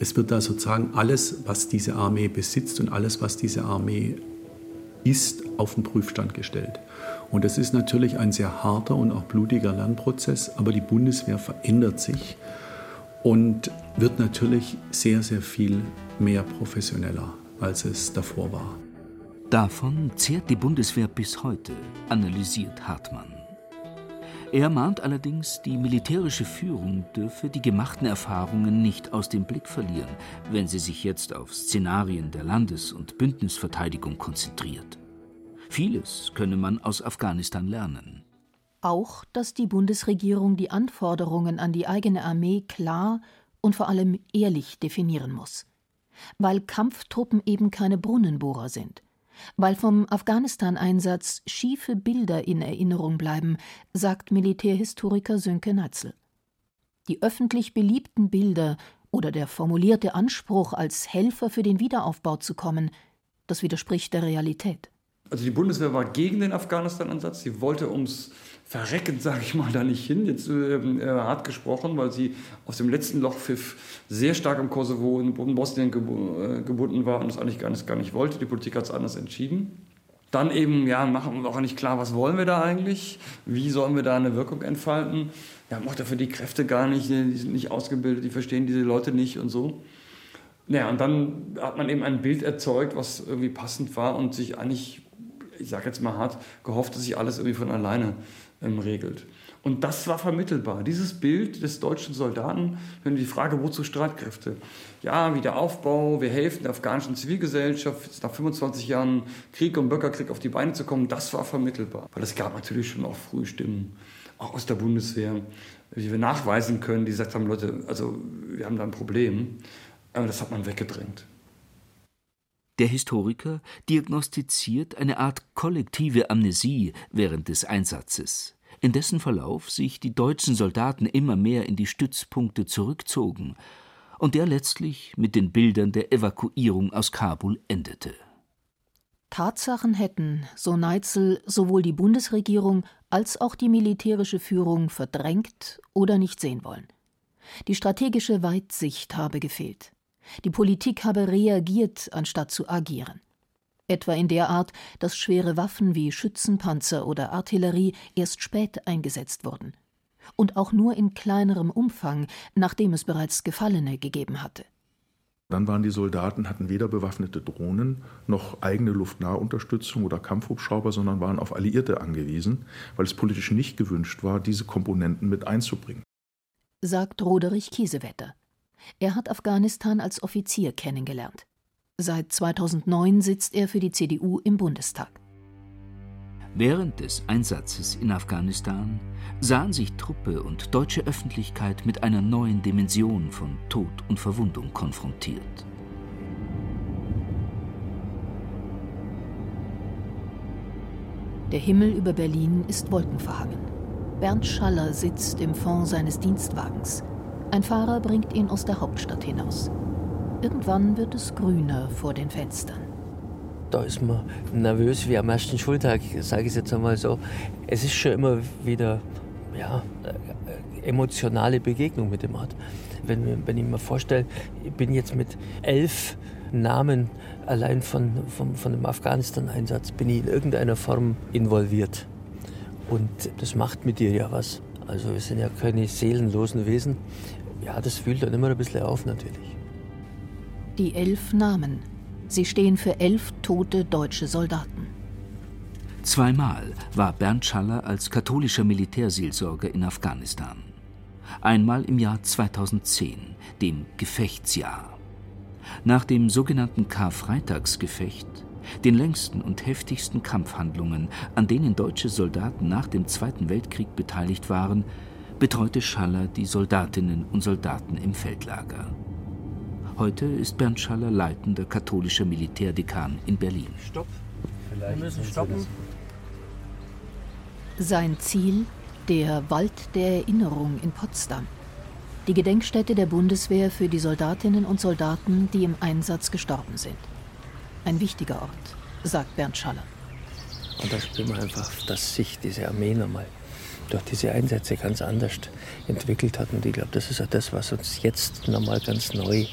Es wird da sozusagen alles, was diese Armee besitzt und alles, was diese Armee ist, auf den Prüfstand gestellt. Und das ist natürlich ein sehr harter und auch blutiger Lernprozess, aber die Bundeswehr verändert sich und wird natürlich sehr, sehr viel mehr professioneller, als es davor war. Davon zehrt die Bundeswehr bis heute, analysiert Hartmann. Er mahnt allerdings, die militärische Führung dürfe die gemachten Erfahrungen nicht aus dem Blick verlieren, wenn sie sich jetzt auf Szenarien der Landes- und Bündnisverteidigung konzentriert. Vieles könne man aus Afghanistan lernen. Auch, dass die Bundesregierung die Anforderungen an die eigene Armee klar und vor allem ehrlich definieren muss. Weil Kampftruppen eben keine Brunnenbohrer sind weil vom Afghanistan-Einsatz schiefe Bilder in Erinnerung bleiben, sagt Militärhistoriker Sönke Natzel. Die öffentlich beliebten Bilder oder der formulierte Anspruch, als Helfer für den Wiederaufbau zu kommen, das widerspricht der Realität. Also die Bundeswehr war gegen den Afghanistan-Ansatz. Sie wollte ums Verrecken, sage ich mal, da nicht hin. Jetzt äh, äh, hart gesprochen, weil sie aus dem letzten Lochpfiff sehr stark im Kosovo und in Bosnien äh, gebunden war und das eigentlich gar nicht, gar nicht wollte. Die Politik hat es anders entschieden. Dann eben, ja, machen wir auch nicht klar, was wollen wir da eigentlich? Wie sollen wir da eine Wirkung entfalten? Ja, macht dafür die Kräfte gar nicht, die sind nicht ausgebildet, die verstehen diese Leute nicht und so. Naja, und dann hat man eben ein Bild erzeugt, was irgendwie passend war und sich eigentlich ich sage jetzt mal hart, gehofft, dass sich alles irgendwie von alleine ähm, regelt. Und das war vermittelbar. Dieses Bild des deutschen Soldaten, wenn die Frage, wozu Streitkräfte? Ja, Wiederaufbau, wir helfen der afghanischen Zivilgesellschaft, nach 25 Jahren Krieg und Bürgerkrieg auf die Beine zu kommen, das war vermittelbar. Weil es gab natürlich schon auch früh Stimmen, auch aus der Bundeswehr, wie wir nachweisen können, die gesagt haben, Leute, also wir haben da ein Problem. Aber das hat man weggedrängt. Der Historiker diagnostiziert eine Art kollektive Amnesie während des Einsatzes, in dessen Verlauf sich die deutschen Soldaten immer mehr in die Stützpunkte zurückzogen und der letztlich mit den Bildern der Evakuierung aus Kabul endete. Tatsachen hätten, so Neitzel, sowohl die Bundesregierung als auch die militärische Führung verdrängt oder nicht sehen wollen. Die strategische Weitsicht habe gefehlt. Die Politik habe reagiert, anstatt zu agieren. Etwa in der Art, dass schwere Waffen wie Schützenpanzer oder Artillerie erst spät eingesetzt wurden. Und auch nur in kleinerem Umfang, nachdem es bereits Gefallene gegeben hatte. Dann waren die Soldaten, hatten weder bewaffnete Drohnen noch eigene Luftnahunterstützung oder Kampfhubschrauber, sondern waren auf Alliierte angewiesen, weil es politisch nicht gewünscht war, diese Komponenten mit einzubringen. Sagt Roderich Kiesewetter. Er hat Afghanistan als Offizier kennengelernt. Seit 2009 sitzt er für die CDU im Bundestag. Während des Einsatzes in Afghanistan sahen sich Truppe und deutsche Öffentlichkeit mit einer neuen Dimension von Tod und Verwundung konfrontiert. Der Himmel über Berlin ist wolkenverhangen. Bernd Schaller sitzt im Fond seines Dienstwagens. Ein Fahrer bringt ihn aus der Hauptstadt hinaus. Irgendwann wird es grüner vor den Fenstern da ist man nervös wie am ersten Schultag, sage ich es jetzt einmal so. Es ist schon immer wieder ja, äh, emotionale Begegnung mit dem Ort. Wenn, wenn ich mir vorstelle, ich bin jetzt mit elf Namen allein von, von, von dem Afghanistan-Einsatz, bin ich in irgendeiner Form involviert. Und das macht mit dir ja was. Also wir sind ja keine seelenlosen Wesen. Ja, das wühlt dann immer ein bisschen auf natürlich. Die elf Namen, Sie stehen für elf tote deutsche Soldaten. Zweimal war Bernd Schaller als katholischer Militärseelsorger in Afghanistan. Einmal im Jahr 2010, dem Gefechtsjahr. Nach dem sogenannten Karfreitagsgefecht, den längsten und heftigsten Kampfhandlungen, an denen deutsche Soldaten nach dem Zweiten Weltkrieg beteiligt waren, betreute Schaller die Soldatinnen und Soldaten im Feldlager. Heute ist Bernd Schaller leitender katholischer Militärdekan in Berlin. Stopp. Vielleicht Wir müssen stoppen. Sein Ziel der Wald der Erinnerung in Potsdam. Die Gedenkstätte der Bundeswehr für die Soldatinnen und Soldaten, die im Einsatz gestorben sind. Ein wichtiger Ort, sagt Bernd Schaller. Und da spüren wir einfach, dass sich diese Armee nochmal durch diese Einsätze ganz anders entwickelt hat. Und ich glaube, das ist auch das, was uns jetzt nochmal ganz neu,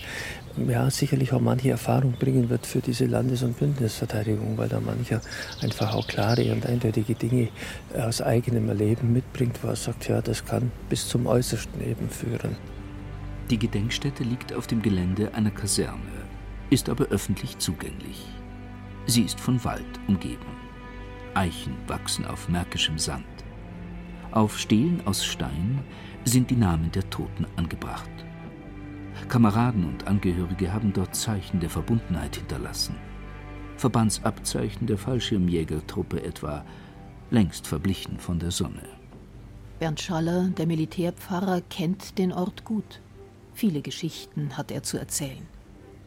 ja, sicherlich auch manche Erfahrung bringen wird für diese Landes- und Bündnisverteidigung, weil da mancher einfach auch klare und eindeutige Dinge aus eigenem Erleben mitbringt, wo er sagt, ja, das kann bis zum Äußersten eben führen. Die Gedenkstätte liegt auf dem Gelände einer Kaserne, ist aber öffentlich zugänglich. Sie ist von Wald umgeben. Eichen wachsen auf märkischem Sand. Auf Stelen aus Stein sind die Namen der Toten angebracht. Kameraden und Angehörige haben dort Zeichen der Verbundenheit hinterlassen. Verbandsabzeichen der Fallschirmjägertruppe etwa, längst verblichen von der Sonne. Bernd Schaller, der Militärpfarrer, kennt den Ort gut. Viele Geschichten hat er zu erzählen.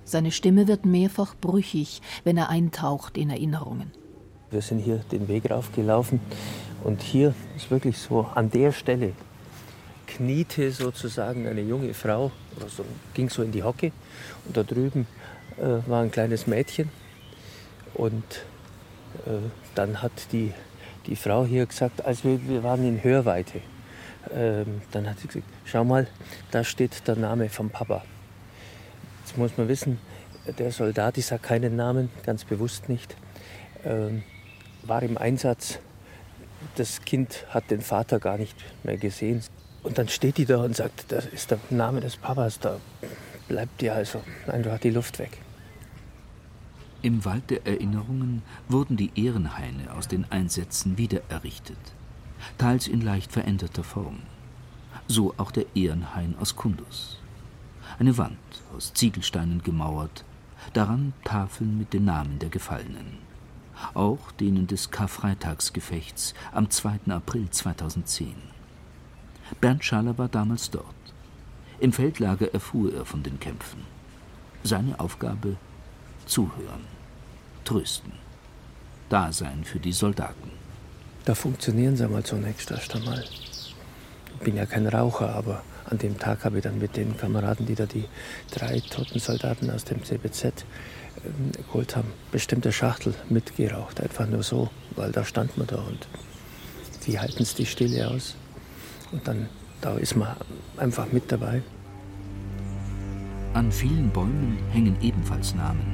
Seine Stimme wird mehrfach brüchig, wenn er eintaucht in Erinnerungen. Wir sind hier den Weg raufgelaufen und hier ist wirklich so an der Stelle kniete sozusagen eine junge Frau, also ging so in die Hocke und da drüben äh, war ein kleines Mädchen und äh, dann hat die, die Frau hier gesagt, also wir, wir waren in Hörweite, ähm, dann hat sie gesagt, schau mal, da steht der Name vom Papa. Jetzt muss man wissen, der Soldat, ich sage keinen Namen, ganz bewusst nicht, ähm, war im Einsatz das Kind hat den Vater gar nicht mehr gesehen. Und dann steht die da und sagt, das ist der Name des Papas, da bleibt dir also einfach die Luft weg. Im Wald der Erinnerungen wurden die Ehrenhaine aus den Einsätzen wiedererrichtet, teils in leicht veränderter Form. So auch der Ehrenhain aus Kundus. Eine Wand aus Ziegelsteinen gemauert, daran Tafeln mit den Namen der Gefallenen auch denen des Karfreitagsgefechts am 2. April 2010. Bernd Schaller war damals dort. Im Feldlager erfuhr er von den Kämpfen. Seine Aufgabe zuhören. trösten. Dasein für die Soldaten. Da funktionieren sie mal zunächst erst einmal. Ich bin ja kein Raucher, aber an dem Tag habe ich dann mit den Kameraden, die da die drei toten Soldaten aus dem CBZ geholt haben, bestimmte Schachtel mitgeraucht. Einfach nur so, weil da stand man da und wie halten es die Stille aus. Und dann da ist man einfach mit dabei. An vielen Bäumen hängen ebenfalls Namen,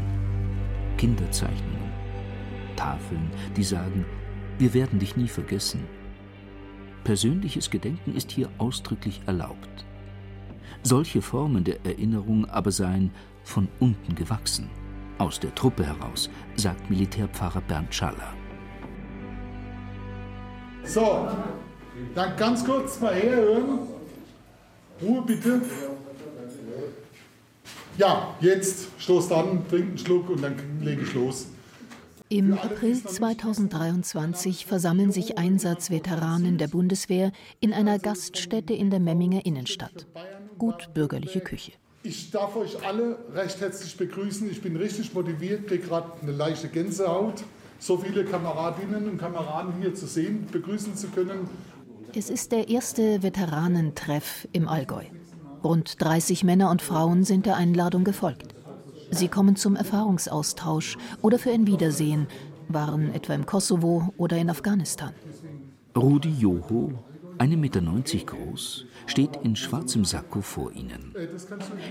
Kinderzeichnungen, Tafeln, die sagen, wir werden dich nie vergessen. Persönliches Gedenken ist hier ausdrücklich erlaubt. Solche Formen der Erinnerung aber seien von unten gewachsen, aus der Truppe heraus, sagt Militärpfarrer Bernd Schaller. So, dann ganz kurz mal herhören. Ruhe bitte. Ja, jetzt stoßt an, trink einen Schluck und dann lege ich los. Im April 2023 versammeln sich Einsatzveteranen der Bundeswehr in einer Gaststätte in der Memminger Innenstadt. Gut bürgerliche Küche. Ich darf euch alle recht herzlich begrüßen. Ich bin richtig motiviert, kriege gerade eine leichte Gänsehaut, so viele Kameradinnen und Kameraden hier zu sehen, begrüßen zu können. Es ist der erste Veteranentreff im Allgäu. Rund 30 Männer und Frauen sind der Einladung gefolgt. Sie kommen zum Erfahrungsaustausch oder für ein Wiedersehen, waren etwa im Kosovo oder in Afghanistan. Rudi Joho, 1,90 Meter groß, steht in schwarzem Sakko vor ihnen.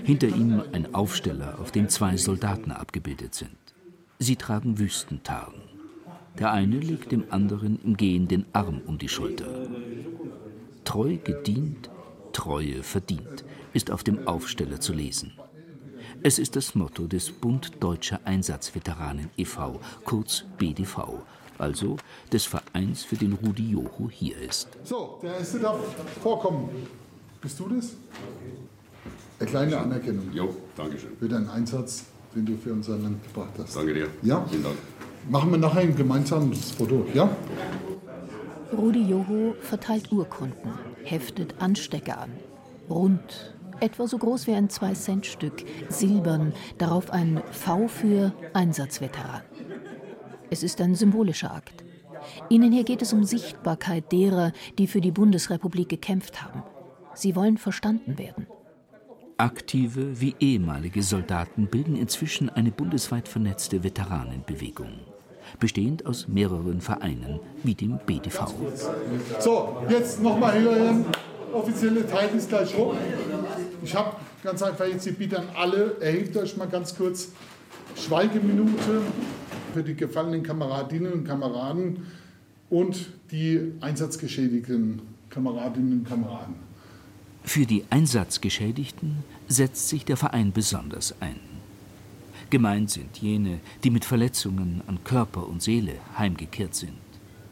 Hinter ihm ein Aufsteller, auf dem zwei Soldaten abgebildet sind. Sie tragen Wüstentarn. Der eine legt dem anderen im Gehen den Arm um die Schulter. Treu gedient, Treue verdient, ist auf dem Aufsteller zu lesen. Es ist das Motto des Bund Deutscher Einsatzveteranen e.V., kurz BDV, also des Vereins, für den Rudi Joho hier ist. So, der erste darf vorkommen. Bist du das? Eine kleine Anerkennung. Jo, danke schön. Für deinen Einsatz, den du für unser Land gebracht hast. Danke dir. Ja? Vielen Dank. Machen wir nachher ein gemeinsames Foto, ja? Rudi Joho verteilt Urkunden, heftet Anstecker an. Rund, etwa so groß wie ein 2-Cent-Stück, silbern, darauf ein V für Einsatzveteran. Es ist ein symbolischer Akt. Ihnen hier geht es um Sichtbarkeit derer, die für die Bundesrepublik gekämpft haben. Sie wollen verstanden werden. Aktive wie ehemalige Soldaten bilden inzwischen eine bundesweit vernetzte Veteranenbewegung, bestehend aus mehreren Vereinen wie dem BDV. So, jetzt nochmal hören. Offizielle Teil ist gleich rum. Ich habe ganz einfach jetzt die Bitte an alle, erhebt euch mal ganz kurz Schweigeminute für die gefallenen Kameradinnen und Kameraden und die einsatzgeschädigten Kameradinnen und Kameraden. Für die Einsatzgeschädigten setzt sich der Verein besonders ein. Gemeint sind jene, die mit Verletzungen an Körper und Seele heimgekehrt sind,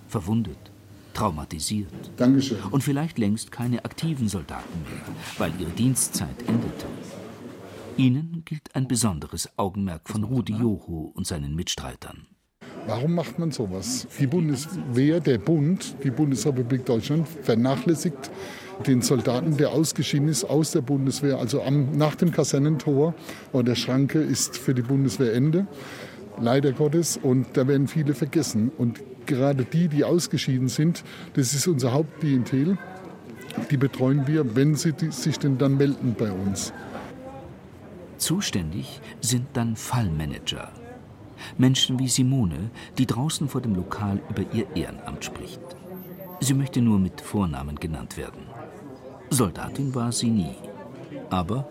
verwundet, traumatisiert. Dankeschön. Und vielleicht längst keine aktiven Soldaten mehr, weil ihre Dienstzeit endete. Ihnen gilt ein besonderes Augenmerk von Rudi Joho und seinen Mitstreitern. Warum macht man sowas? Die Bundeswehr, der Bund, die Bundesrepublik Deutschland vernachlässigt den Soldaten, der ausgeschieden ist aus der Bundeswehr, also am, nach dem Kasernentor oder der Schranke ist für die Bundeswehr Ende, leider Gottes, und da werden viele vergessen. Und gerade die, die ausgeschieden sind, das ist unser Hauptklientel, die betreuen wir, wenn sie sich denn dann melden bei uns. Zuständig sind dann Fallmanager. Menschen wie Simone, die draußen vor dem Lokal über ihr Ehrenamt spricht. Sie möchte nur mit Vornamen genannt werden. Soldatin war sie nie. Aber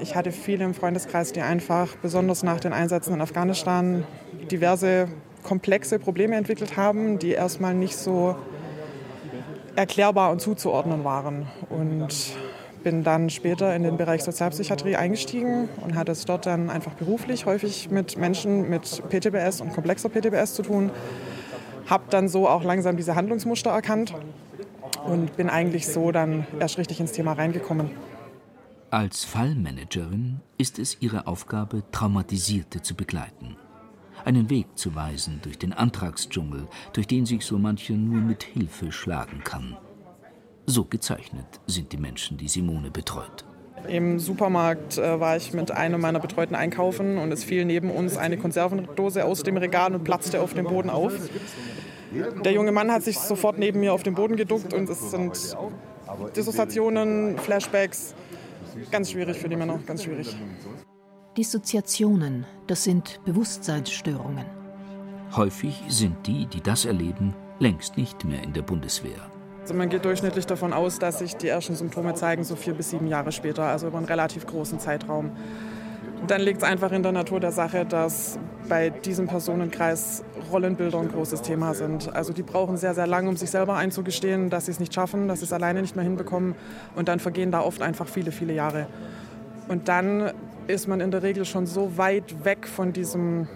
ich hatte viele im Freundeskreis, die einfach, besonders nach den Einsätzen in Afghanistan, diverse komplexe Probleme entwickelt haben, die erstmal nicht so erklärbar und zuzuordnen waren. Und bin dann später in den Bereich Sozialpsychiatrie eingestiegen und hatte es dort dann einfach beruflich häufig mit Menschen mit PTBS und komplexer PTBS zu tun. Habe dann so auch langsam diese Handlungsmuster erkannt und bin eigentlich so dann erst richtig ins Thema reingekommen. Als Fallmanagerin ist es ihre Aufgabe, Traumatisierte zu begleiten. Einen Weg zu weisen durch den Antragsdschungel, durch den sich so mancher nur mit Hilfe schlagen kann. So gezeichnet sind die Menschen, die Simone betreut. Im Supermarkt äh, war ich mit einem meiner Betreuten einkaufen und es fiel neben uns eine Konservendose aus dem Regal und platzte auf dem Boden auf. Der junge Mann hat sich sofort neben mir auf den Boden geduckt und es sind Dissoziationen, Flashbacks. Ganz schwierig für die Männer, ganz schwierig. Dissoziationen, das sind Bewusstseinsstörungen. Häufig sind die, die das erleben, längst nicht mehr in der Bundeswehr. Also man geht durchschnittlich davon aus, dass sich die ersten Symptome zeigen, so vier bis sieben Jahre später, also über einen relativ großen Zeitraum. Dann liegt es einfach in der Natur der Sache, dass bei diesem Personenkreis Rollenbilder ein großes Thema sind. Also die brauchen sehr, sehr lange, um sich selber einzugestehen, dass sie es nicht schaffen, dass sie es alleine nicht mehr hinbekommen. Und dann vergehen da oft einfach viele, viele Jahre. Und dann ist man in der Regel schon so weit weg von diesem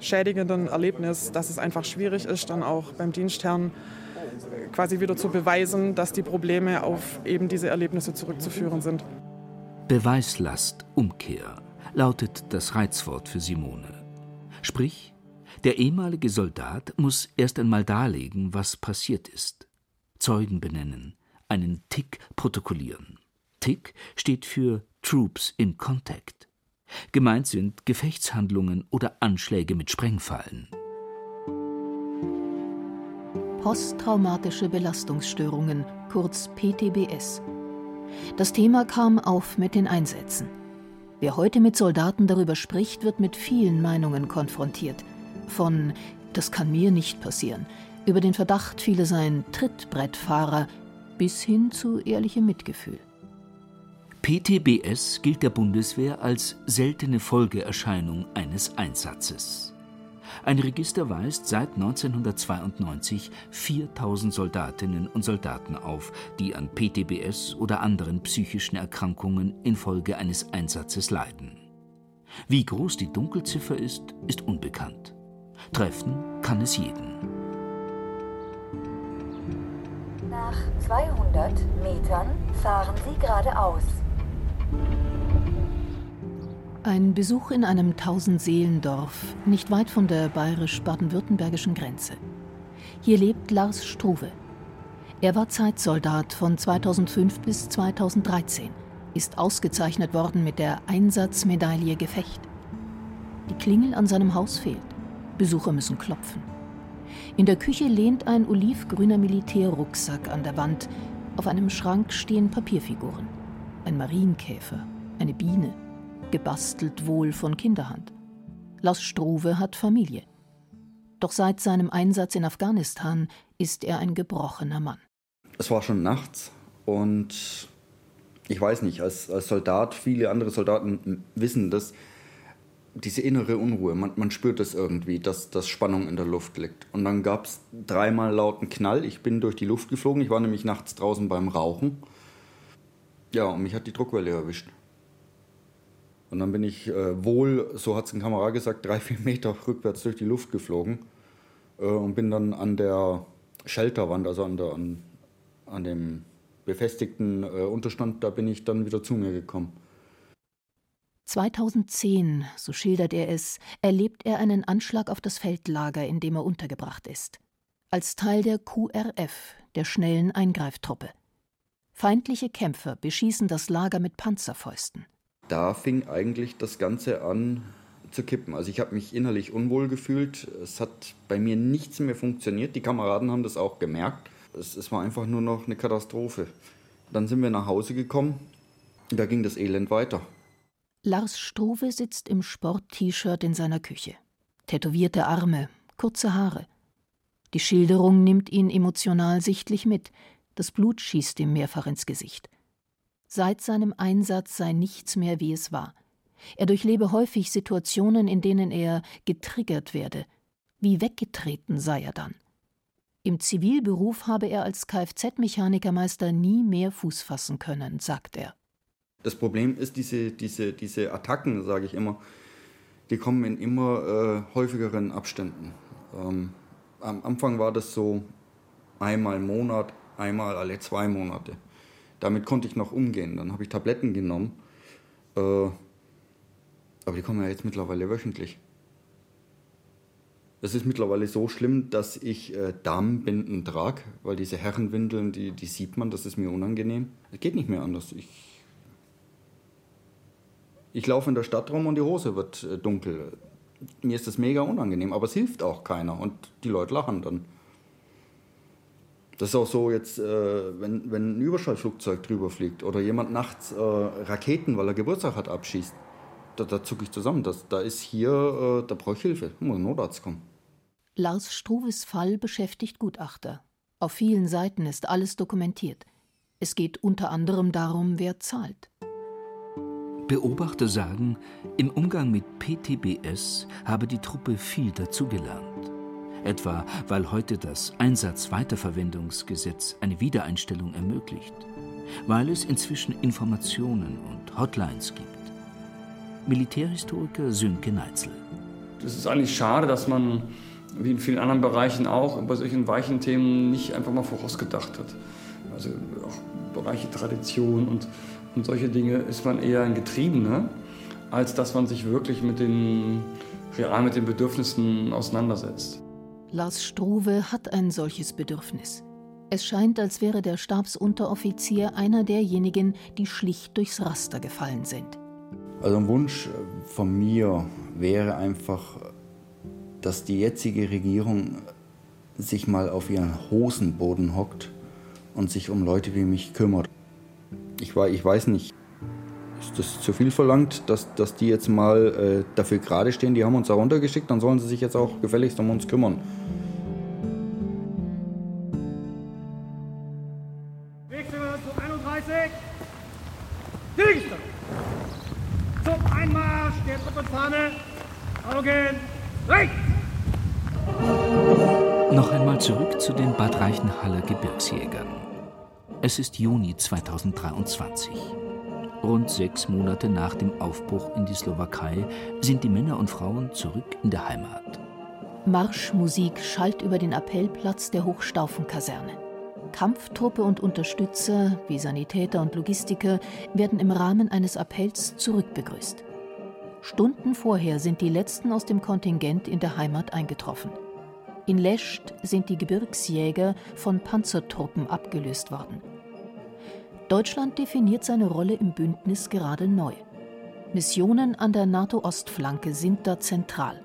schädigenden Erlebnis, dass es einfach schwierig ist, dann auch beim Dienstherrn quasi wieder zu beweisen, dass die Probleme auf eben diese Erlebnisse zurückzuführen sind. Beweislast, Umkehr lautet das Reizwort für Simone. Sprich, der ehemalige Soldat muss erst einmal darlegen, was passiert ist. Zeugen benennen, einen Tick protokollieren. Tick steht für Troops in Contact. Gemeint sind Gefechtshandlungen oder Anschläge mit Sprengfallen posttraumatische Belastungsstörungen, kurz PTBS. Das Thema kam auf mit den Einsätzen. Wer heute mit Soldaten darüber spricht, wird mit vielen Meinungen konfrontiert. Von das kann mir nicht passieren, über den Verdacht, viele seien Trittbrettfahrer, bis hin zu ehrlichem Mitgefühl. PTBS gilt der Bundeswehr als seltene Folgeerscheinung eines Einsatzes. Ein Register weist seit 1992 4000 Soldatinnen und Soldaten auf, die an PTBS oder anderen psychischen Erkrankungen infolge eines Einsatzes leiden. Wie groß die Dunkelziffer ist, ist unbekannt. Treffen kann es jeden. Nach 200 Metern fahren Sie geradeaus. Ein Besuch in einem Tausendseelendorf, nicht weit von der bayerisch-baden-württembergischen Grenze. Hier lebt Lars Struve. Er war Zeitsoldat von 2005 bis 2013, ist ausgezeichnet worden mit der Einsatzmedaille Gefecht. Die Klingel an seinem Haus fehlt. Besucher müssen klopfen. In der Küche lehnt ein olivgrüner Militärrucksack an der Wand. Auf einem Schrank stehen Papierfiguren. Ein Marienkäfer, eine Biene, gebastelt wohl von Kinderhand. Lars Struve hat Familie. Doch seit seinem Einsatz in Afghanistan ist er ein gebrochener Mann. Es war schon nachts und ich weiß nicht, als, als Soldat, viele andere Soldaten wissen das, diese innere Unruhe, man, man spürt es das irgendwie, dass, dass Spannung in der Luft liegt. Und dann gab es dreimal lauten Knall. Ich bin durch die Luft geflogen. Ich war nämlich nachts draußen beim Rauchen. Ja, und mich hat die Druckwelle erwischt. Und dann bin ich äh, wohl, so hat es ein Kamera gesagt, drei, vier Meter rückwärts durch die Luft geflogen äh, und bin dann an der Shelterwand, also an, der, an, an dem befestigten äh, Unterstand, da bin ich dann wieder zu mir gekommen. 2010, so schildert er es, erlebt er einen Anschlag auf das Feldlager, in dem er untergebracht ist. Als Teil der QRF, der schnellen Eingreiftruppe. Feindliche Kämpfer beschießen das Lager mit Panzerfäusten da fing eigentlich das Ganze an zu kippen. Also ich habe mich innerlich unwohl gefühlt. Es hat bei mir nichts mehr funktioniert. Die Kameraden haben das auch gemerkt. Es, es war einfach nur noch eine Katastrophe. Dann sind wir nach Hause gekommen. Da ging das Elend weiter. Lars Struve sitzt im Sport-T-Shirt in seiner Küche. Tätowierte Arme, kurze Haare. Die Schilderung nimmt ihn emotional sichtlich mit. Das Blut schießt ihm mehrfach ins Gesicht. Seit seinem Einsatz sei nichts mehr, wie es war. Er durchlebe häufig Situationen, in denen er getriggert werde. Wie weggetreten sei er dann. Im Zivilberuf habe er als Kfz-Mechanikermeister nie mehr Fuß fassen können, sagt er. Das Problem ist, diese, diese, diese Attacken, sage ich immer, die kommen in immer äh, häufigeren Abständen. Ähm, am Anfang war das so einmal im Monat, einmal alle zwei Monate. Damit konnte ich noch umgehen. Dann habe ich Tabletten genommen. Äh, aber die kommen ja jetzt mittlerweile wöchentlich. Es ist mittlerweile so schlimm, dass ich äh, Damenbinden trage, weil diese Herrenwindeln, die, die sieht man, das ist mir unangenehm. Es geht nicht mehr anders. Ich, Ich laufe in der Stadt rum und die Hose wird äh, dunkel. Mir ist das mega unangenehm, aber es hilft auch keiner und die Leute lachen dann. Das ist auch so jetzt, äh, wenn, wenn ein Überschallflugzeug drüber fliegt oder jemand nachts äh, Raketen, weil er Geburtstag hat, abschießt. Da, da zucke ich zusammen. Das, da ist hier, äh, da brauche ich Hilfe. Da muss ein Notarzt kommen. Lars Struves Fall beschäftigt Gutachter. Auf vielen Seiten ist alles dokumentiert. Es geht unter anderem darum, wer zahlt. Beobachter sagen, im Umgang mit PTBS habe die Truppe viel dazugelernt. Etwa weil heute das Einsatzweiterverwendungsgesetz eine Wiedereinstellung ermöglicht. Weil es inzwischen Informationen und Hotlines gibt. Militärhistoriker Sönke Neitzel. Es ist eigentlich schade, dass man, wie in vielen anderen Bereichen auch, bei solchen weichen Themen nicht einfach mal vorausgedacht hat. Also auch Bereiche Tradition und, und solche Dinge ist man eher ein Getriebener, als dass man sich wirklich mit den, real mit den Bedürfnissen auseinandersetzt. Lars Struve hat ein solches Bedürfnis. Es scheint, als wäre der Stabsunteroffizier einer derjenigen, die schlicht durchs Raster gefallen sind. Also ein Wunsch von mir wäre einfach, dass die jetzige Regierung sich mal auf ihren Hosenboden hockt und sich um Leute wie mich kümmert. Ich, ich weiß nicht, ist das zu viel verlangt, dass, dass die jetzt mal äh, dafür gerade stehen? Die haben uns da runtergeschickt, dann sollen sie sich jetzt auch gefälligst um uns kümmern. Wechsel zu 31. Zielrichtung. Zum Einmarsch der Truppenfahne. Augen rechts. Noch einmal zurück zu den Bad Reichenhaller Gebirgsjägern. Es ist Juni 2023. Rund sechs Monate nach dem Aufbruch in die Slowakei sind die Männer und Frauen zurück in der Heimat. Marschmusik schallt über den Appellplatz der Hochstaufenkaserne. Kampftruppe und Unterstützer wie Sanitäter und Logistiker werden im Rahmen eines Appells zurückbegrüßt. Stunden vorher sind die letzten aus dem Kontingent in der Heimat eingetroffen. In Lescht sind die Gebirgsjäger von Panzertruppen abgelöst worden. Deutschland definiert seine Rolle im Bündnis gerade neu. Missionen an der NATO-Ostflanke sind da zentral.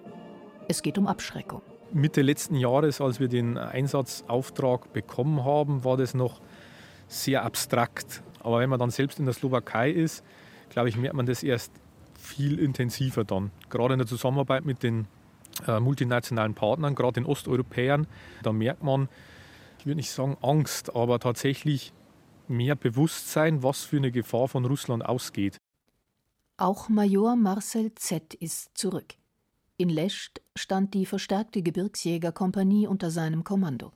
Es geht um Abschreckung. Mitte letzten Jahres, als wir den Einsatzauftrag bekommen haben, war das noch sehr abstrakt. Aber wenn man dann selbst in der Slowakei ist, glaube ich, merkt man das erst viel intensiver dann. Gerade in der Zusammenarbeit mit den äh, multinationalen Partnern, gerade den Osteuropäern, da merkt man, ich würde nicht sagen Angst, aber tatsächlich mehr Bewusstsein, was für eine Gefahr von Russland ausgeht. Auch Major Marcel Z. ist zurück. In Lescht stand die verstärkte Gebirgsjägerkompanie unter seinem Kommando.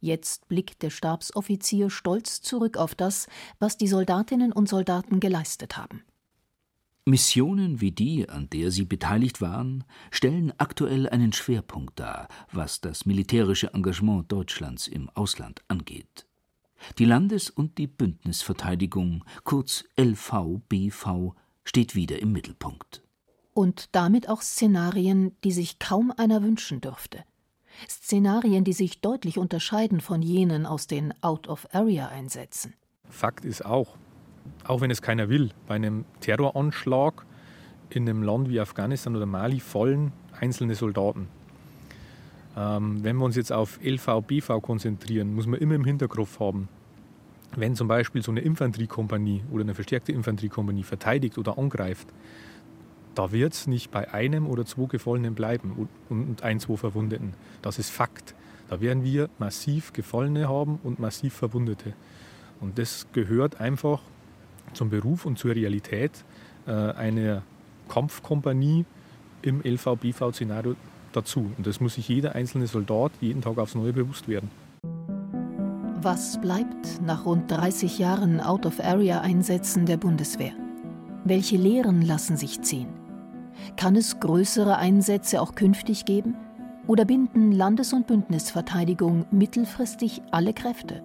Jetzt blickt der Stabsoffizier stolz zurück auf das, was die Soldatinnen und Soldaten geleistet haben. Missionen wie die, an der sie beteiligt waren, stellen aktuell einen Schwerpunkt dar, was das militärische Engagement Deutschlands im Ausland angeht. Die Landes- und die Bündnisverteidigung, kurz LVBV, steht wieder im Mittelpunkt. Und damit auch Szenarien, die sich kaum einer wünschen dürfte. Szenarien, die sich deutlich unterscheiden von jenen aus den Out-of-Area-Einsätzen. Fakt ist auch, auch wenn es keiner will, bei einem Terroranschlag in einem Land wie Afghanistan oder Mali fallen einzelne Soldaten. Ähm, wenn wir uns jetzt auf LV, BV konzentrieren, muss man immer im Hinterkopf haben, wenn zum Beispiel so eine Infanteriekompanie oder eine verstärkte Infanteriekompanie verteidigt oder angreift, da wird es nicht bei einem oder zwei Gefallenen bleiben und ein, zwei Verwundeten. Das ist Fakt. Da werden wir massiv Gefallene haben und massiv Verwundete. Und das gehört einfach zum Beruf und zur Realität äh, einer Kampfkompanie im LV-BV-Szenario dazu. Und das muss sich jeder einzelne Soldat jeden Tag aufs Neue bewusst werden. Was bleibt nach rund 30 Jahren Out-of-Area-Einsätzen der Bundeswehr? Welche Lehren lassen sich ziehen? Kann es größere Einsätze auch künftig geben? Oder binden Landes- und Bündnisverteidigung mittelfristig alle Kräfte?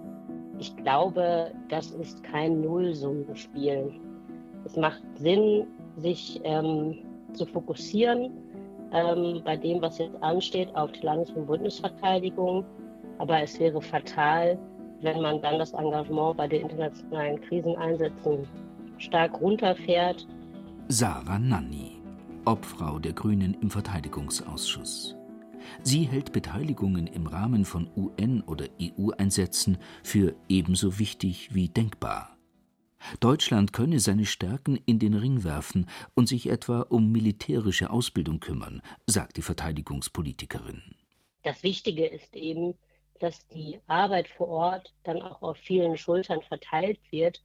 Ich glaube, das ist kein Nullsummenspiel. Es macht Sinn, sich ähm, zu fokussieren ähm, bei dem, was jetzt ansteht, auf die Landes- und Bundesverteidigung. Aber es wäre fatal, wenn man dann das Engagement bei den internationalen Kriseneinsätzen stark runterfährt Sarah Nanni, Obfrau der Grünen im Verteidigungsausschuss. Sie hält Beteiligungen im Rahmen von UN- oder EU-Einsätzen für ebenso wichtig wie denkbar. Deutschland könne seine Stärken in den Ring werfen und sich etwa um militärische Ausbildung kümmern, sagt die Verteidigungspolitikerin. Das Wichtige ist eben, dass die Arbeit vor Ort dann auch auf vielen Schultern verteilt wird,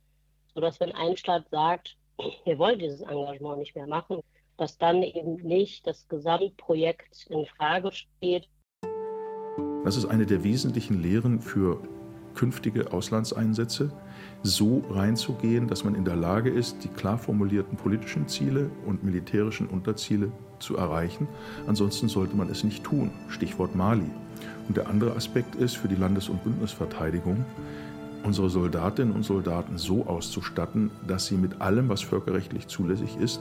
sodass wenn ein Staat sagt, [CLEARS THROAT] wir wollen dieses Engagement nicht mehr machen, dass dann eben nicht das Gesamtprojekt in Frage steht. Das ist eine der wesentlichen Lehren für künftige Auslandseinsätze, so reinzugehen, dass man in der Lage ist, die klar formulierten politischen Ziele und militärischen Unterziele zu erreichen. Ansonsten sollte man es nicht tun. Stichwort Mali. Und der andere Aspekt ist für die Landes- und Bündnisverteidigung, unsere Soldatinnen und Soldaten so auszustatten, dass sie mit allem, was völkerrechtlich zulässig ist,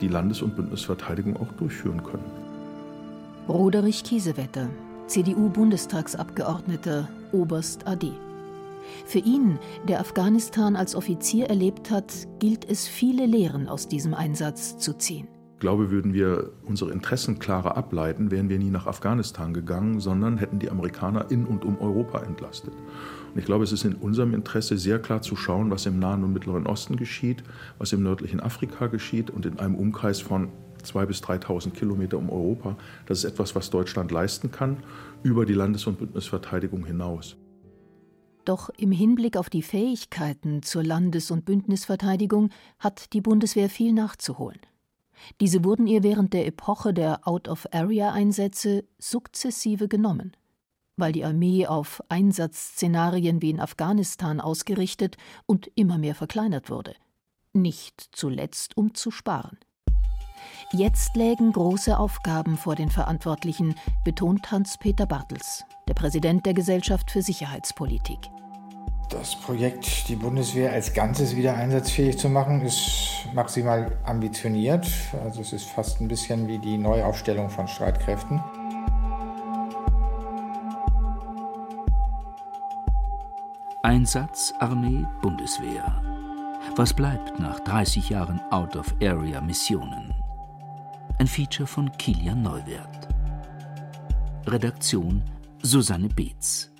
die Landes- und Bündnisverteidigung auch durchführen können. Roderich Kiesewetter, CDU-Bundestagsabgeordneter, Oberst AD. Für ihn, der Afghanistan als Offizier erlebt hat, gilt es, viele Lehren aus diesem Einsatz zu ziehen. Ich glaube, würden wir unsere Interessen klarer ableiten, wären wir nie nach Afghanistan gegangen, sondern hätten die Amerikaner in und um Europa entlastet. Und ich glaube, es ist in unserem Interesse sehr klar zu schauen, was im Nahen und Mittleren Osten geschieht, was im nördlichen Afrika geschieht und in einem Umkreis von 2.000 bis 3.000 Kilometer um Europa. Das ist etwas, was Deutschland leisten kann, über die Landes- und Bündnisverteidigung hinaus. Doch im Hinblick auf die Fähigkeiten zur Landes- und Bündnisverteidigung hat die Bundeswehr viel nachzuholen. Diese wurden ihr während der Epoche der Out-of-Area-Einsätze sukzessive genommen. Weil die Armee auf Einsatzszenarien wie in Afghanistan ausgerichtet und immer mehr verkleinert wurde. Nicht zuletzt, um zu sparen. Jetzt lägen große Aufgaben vor den Verantwortlichen, betont Hans-Peter Bartels, der Präsident der Gesellschaft für Sicherheitspolitik. Das Projekt, die Bundeswehr als Ganzes wieder einsatzfähig zu machen, ist maximal ambitioniert. Also es ist fast ein bisschen wie die Neuaufstellung von Streitkräften. Einsatz Armee Bundeswehr. Was bleibt nach 30 Jahren Out-of-Area-Missionen? Ein Feature von Kilian Neuwert. Redaktion Susanne Beetz.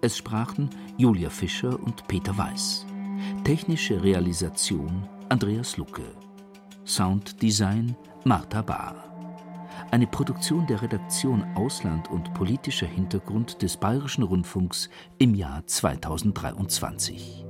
Es sprachen Julia Fischer und Peter Weiß. Technische Realisation Andreas Lucke. Sounddesign Martha Bahr. Eine Produktion der Redaktion Ausland und politischer Hintergrund des Bayerischen Rundfunks im Jahr 2023.